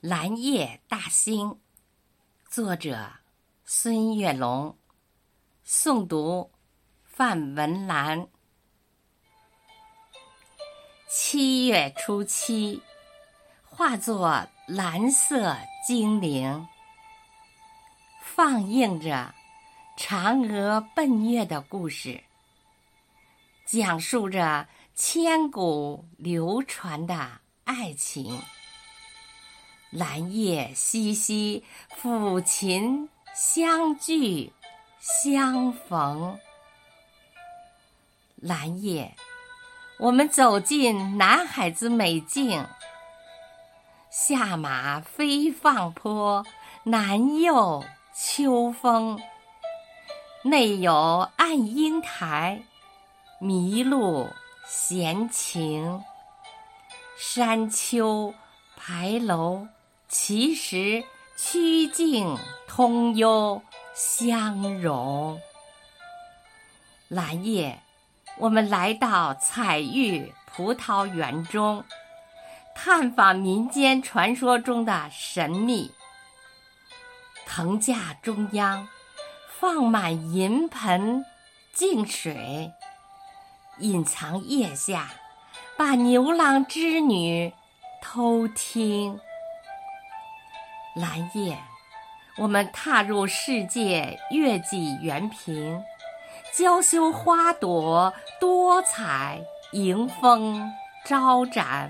蓝夜大兴，作者孙月龙，诵读范文兰。七月初七，化作蓝色精灵，放映着嫦娥奔月的故事，讲述着千古流传的爱情。蓝夜淅淅，抚琴相聚相逢。兰叶，我们走进南海子美境。下马飞放坡，南又秋风。内有暗英台，麋鹿闲情。山丘牌楼。其实曲径通幽相融。蓝夜，我们来到彩玉葡萄园中，探访民间传说中的神秘。藤架中央放满银盆净水，隐藏腋下，把牛郎织女偷听。蓝夜，我们踏入世界月季园屏，娇羞花朵多彩，迎风招展。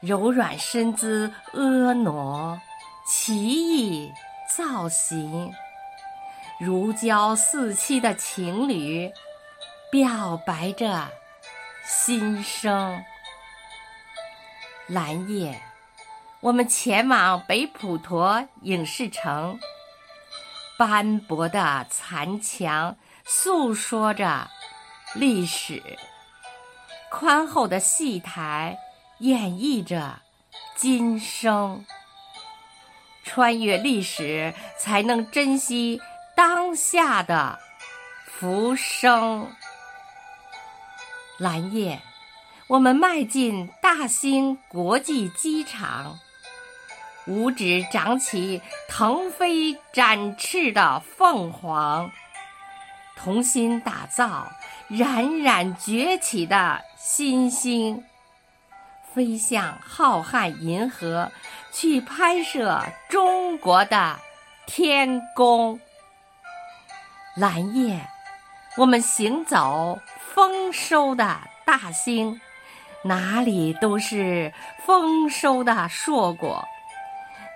柔软身姿婀娜，奇异造型，如胶似漆的情侣，表白着心声。蓝夜。我们前往北普陀影视城，斑驳的残墙诉说着历史，宽厚的戏台演绎着今生。穿越历史，才能珍惜当下的浮生。蓝夜，我们迈进大兴国际机场。五指长起腾飞展翅的凤凰，同心打造冉冉崛起的新星，飞向浩瀚银河，去拍摄中国的天宫。蓝夜，我们行走丰收的大兴，哪里都是丰收的硕果。